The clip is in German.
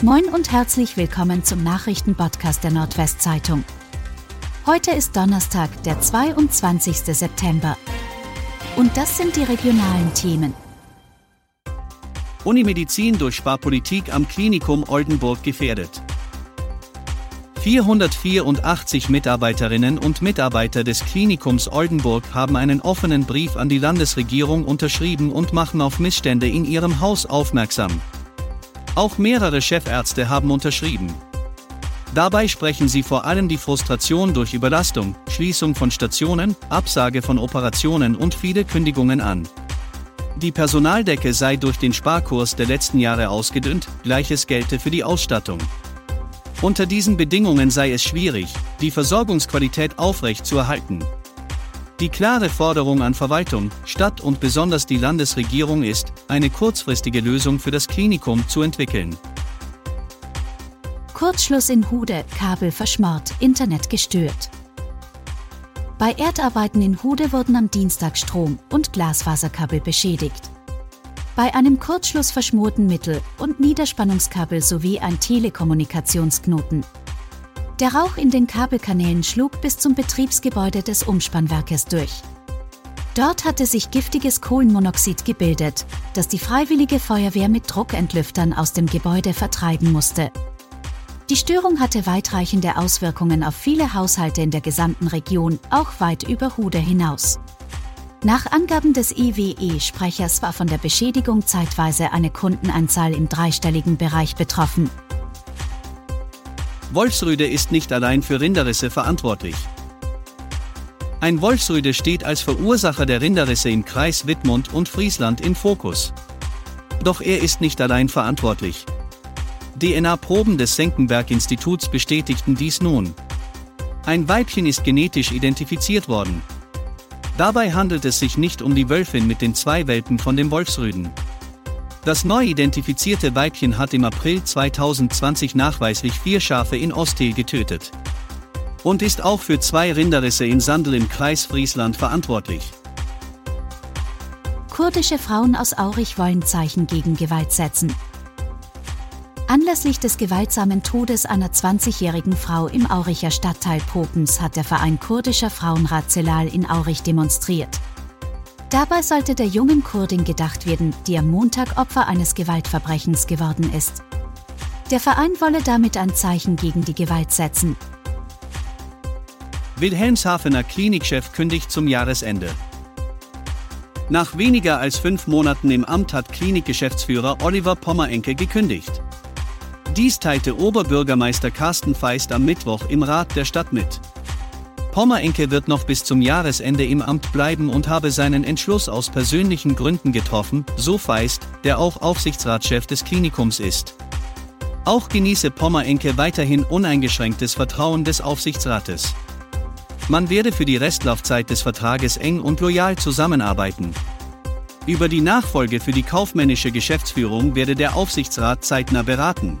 Moin und herzlich willkommen zum Nachrichtenpodcast der Nordwestzeitung. Heute ist Donnerstag, der 22. September. Und das sind die regionalen Themen. Unimedizin durch Sparpolitik am Klinikum Oldenburg gefährdet. 484 Mitarbeiterinnen und Mitarbeiter des Klinikums Oldenburg haben einen offenen Brief an die Landesregierung unterschrieben und machen auf Missstände in ihrem Haus aufmerksam. Auch mehrere Chefärzte haben unterschrieben. Dabei sprechen sie vor allem die Frustration durch Überlastung, Schließung von Stationen, Absage von Operationen und viele Kündigungen an. Die Personaldecke sei durch den Sparkurs der letzten Jahre ausgedünnt, gleiches gelte für die Ausstattung. Unter diesen Bedingungen sei es schwierig, die Versorgungsqualität aufrecht zu erhalten. Die klare Forderung an Verwaltung, Stadt und besonders die Landesregierung ist, eine kurzfristige Lösung für das Klinikum zu entwickeln. Kurzschluss in Hude, Kabel verschmort, Internet gestört. Bei Erdarbeiten in Hude wurden am Dienstag Strom- und Glasfaserkabel beschädigt. Bei einem Kurzschluss verschmorten Mittel- und Niederspannungskabel sowie ein Telekommunikationsknoten. Der Rauch in den Kabelkanälen schlug bis zum Betriebsgebäude des Umspannwerkes durch. Dort hatte sich giftiges Kohlenmonoxid gebildet, das die freiwillige Feuerwehr mit Druckentlüftern aus dem Gebäude vertreiben musste. Die Störung hatte weitreichende Auswirkungen auf viele Haushalte in der gesamten Region, auch weit über Hude hinaus. Nach Angaben des IWE-Sprechers war von der Beschädigung zeitweise eine Kundenanzahl im dreistelligen Bereich betroffen. Wolfsrüde ist nicht allein für Rinderrisse verantwortlich. Ein Wolfsrüde steht als Verursacher der Rinderrisse im Kreis Wittmund und Friesland im Fokus. Doch er ist nicht allein verantwortlich. DNA-Proben des Senckenberg-Instituts bestätigten dies nun. Ein Weibchen ist genetisch identifiziert worden. Dabei handelt es sich nicht um die Wölfin mit den zwei Welpen von dem Wolfsrüden. Das neu identifizierte Weibchen hat im April 2020 nachweislich vier Schafe in Ostel getötet. Und ist auch für zwei Rinderrisse in Sandel im Kreis Friesland verantwortlich. Kurdische Frauen aus Aurich wollen Zeichen gegen Gewalt setzen. Anlässlich des gewaltsamen Todes einer 20-jährigen Frau im Auricher Stadtteil Popens hat der Verein kurdischer Frauenrat Zelal in Aurich demonstriert. Dabei sollte der jungen Kurdin gedacht werden, die am Montag Opfer eines Gewaltverbrechens geworden ist. Der Verein wolle damit ein Zeichen gegen die Gewalt setzen. Wilhelmshavener Klinikchef kündigt zum Jahresende. Nach weniger als fünf Monaten im Amt hat Klinikgeschäftsführer Oliver Pommerenke gekündigt. Dies teilte Oberbürgermeister Carsten Feist am Mittwoch im Rat der Stadt mit. Pommerenke wird noch bis zum Jahresende im Amt bleiben und habe seinen Entschluss aus persönlichen Gründen getroffen, so Feist, der auch Aufsichtsratschef des Klinikums ist. Auch genieße Pommerenke weiterhin uneingeschränktes Vertrauen des Aufsichtsrates. Man werde für die Restlaufzeit des Vertrages eng und loyal zusammenarbeiten. Über die Nachfolge für die kaufmännische Geschäftsführung werde der Aufsichtsrat zeitnah beraten.